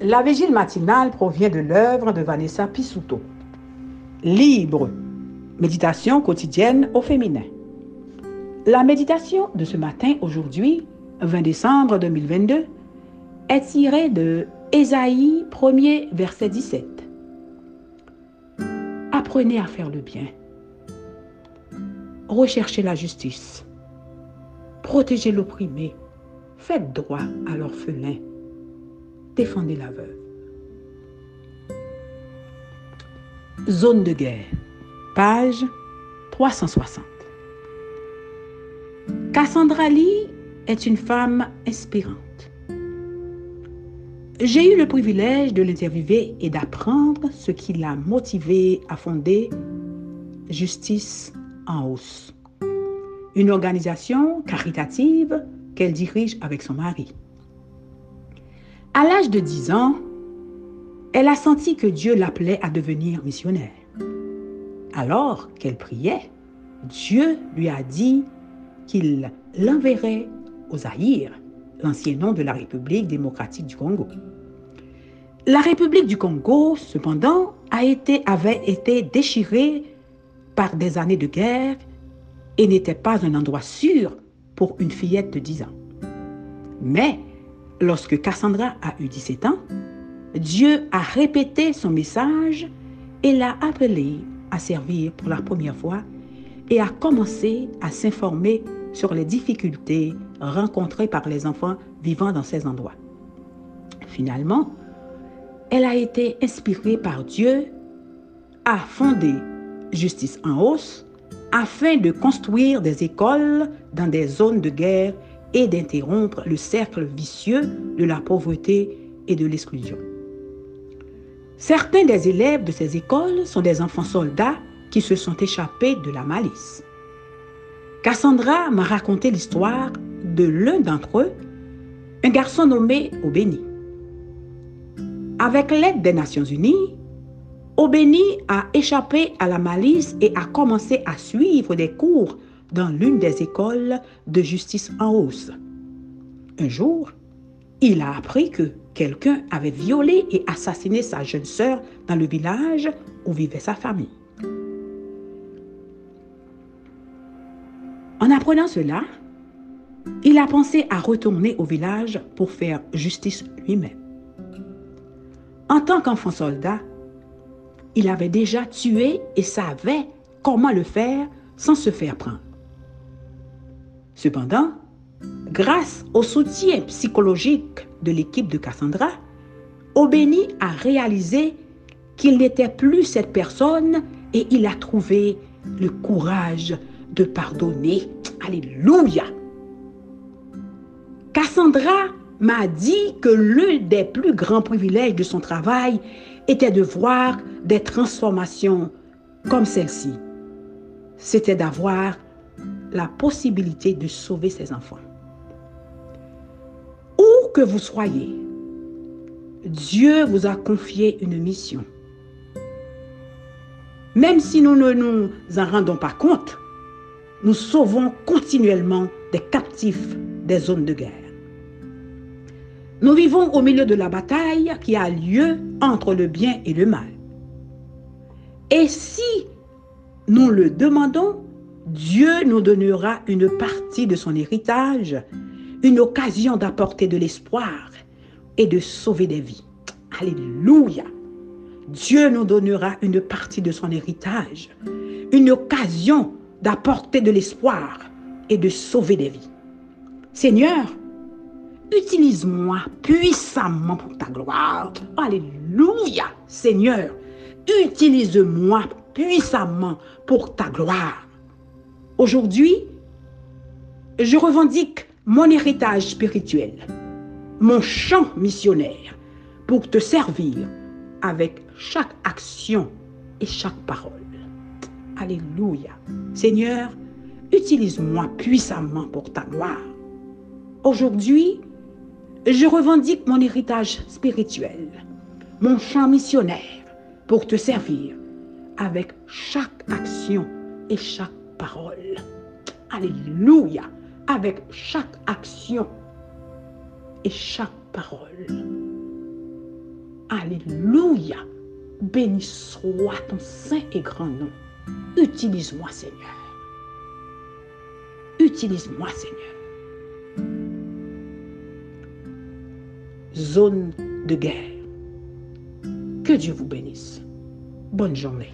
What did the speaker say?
La vigile matinale provient de l'œuvre de Vanessa Pisuto. Libre. Méditation quotidienne au féminin. La méditation de ce matin, aujourd'hui, 20 décembre 2022, est tirée de Ésaïe 1er, verset 17. Apprenez à faire le bien. Recherchez la justice. Protégez l'opprimé. Faites droit à l'orphelin. Défendez la veuve. Zone de guerre. Page 360. Cassandra Lee est une femme inspirante. J'ai eu le privilège de l'interviewer et d'apprendre ce qui l'a motivée à fonder Justice en hausse, une organisation caritative qu'elle dirige avec son mari. À l'âge de 10 ans, elle a senti que Dieu l'appelait à devenir missionnaire. Alors qu'elle priait, Dieu lui a dit qu'il l'enverrait au Zaïre, l'ancien nom de la République démocratique du Congo. La République du Congo, cependant, avait été déchirée par des années de guerre et n'était pas un endroit sûr pour une fillette de 10 ans. Mais lorsque Cassandra a eu 17 ans, Dieu a répété son message et l'a appelée à servir pour la première fois et a commencé à s'informer sur les difficultés rencontrées par les enfants vivant dans ces endroits. Finalement, elle a été inspirée par Dieu à fonder Justice en hausse afin de construire des écoles dans des zones de guerre et d'interrompre le cercle vicieux de la pauvreté et de l'exclusion. Certains des élèves de ces écoles sont des enfants soldats qui se sont échappés de la malice. Cassandra m'a raconté l'histoire de l'un d'entre eux, un garçon nommé Obéni. Avec l'aide des Nations Unies, Obéni a échappé à la malice et a commencé à suivre des cours dans l'une des écoles de justice en hausse. Un jour, il a appris que quelqu'un avait violé et assassiné sa jeune sœur dans le village où vivait sa famille. En apprenant cela, il a pensé à retourner au village pour faire justice lui-même. En tant qu'enfant soldat, il avait déjà tué et savait comment le faire sans se faire prendre. Cependant, grâce au soutien psychologique de l'équipe de Cassandra, Obéni a réalisé qu'il n'était plus cette personne et il a trouvé le courage de pardonner. Alléluia. Cassandra m'a dit que l'un des plus grands privilèges de son travail était de voir des transformations comme celle-ci. C'était d'avoir la possibilité de sauver ses enfants. Où que vous soyez, Dieu vous a confié une mission. Même si nous ne nous en rendons pas compte, nous sauvons continuellement des captifs des zones de guerre. Nous vivons au milieu de la bataille qui a lieu entre le bien et le mal. Et si nous le demandons, Dieu nous donnera une partie de son héritage, une occasion d'apporter de l'espoir et de sauver des vies. Alléluia. Dieu nous donnera une partie de son héritage, une occasion d'apporter de l'espoir et de sauver des vies. Seigneur, utilise-moi puissamment pour ta gloire. Alléluia, Seigneur, utilise-moi puissamment pour ta gloire. Aujourd'hui, je revendique mon héritage spirituel, mon champ missionnaire pour te servir avec chaque action et chaque parole. Alléluia. Seigneur, utilise-moi puissamment pour ta gloire. Aujourd'hui, je revendique mon héritage spirituel, mon champ missionnaire pour te servir avec chaque action et chaque parole. Alléluia. Avec chaque action et chaque parole. Alléluia. Béni soit ton saint et grand nom. Utilise-moi, Seigneur. Utilise-moi, Seigneur. Zone de guerre. Que Dieu vous bénisse. Bonne journée.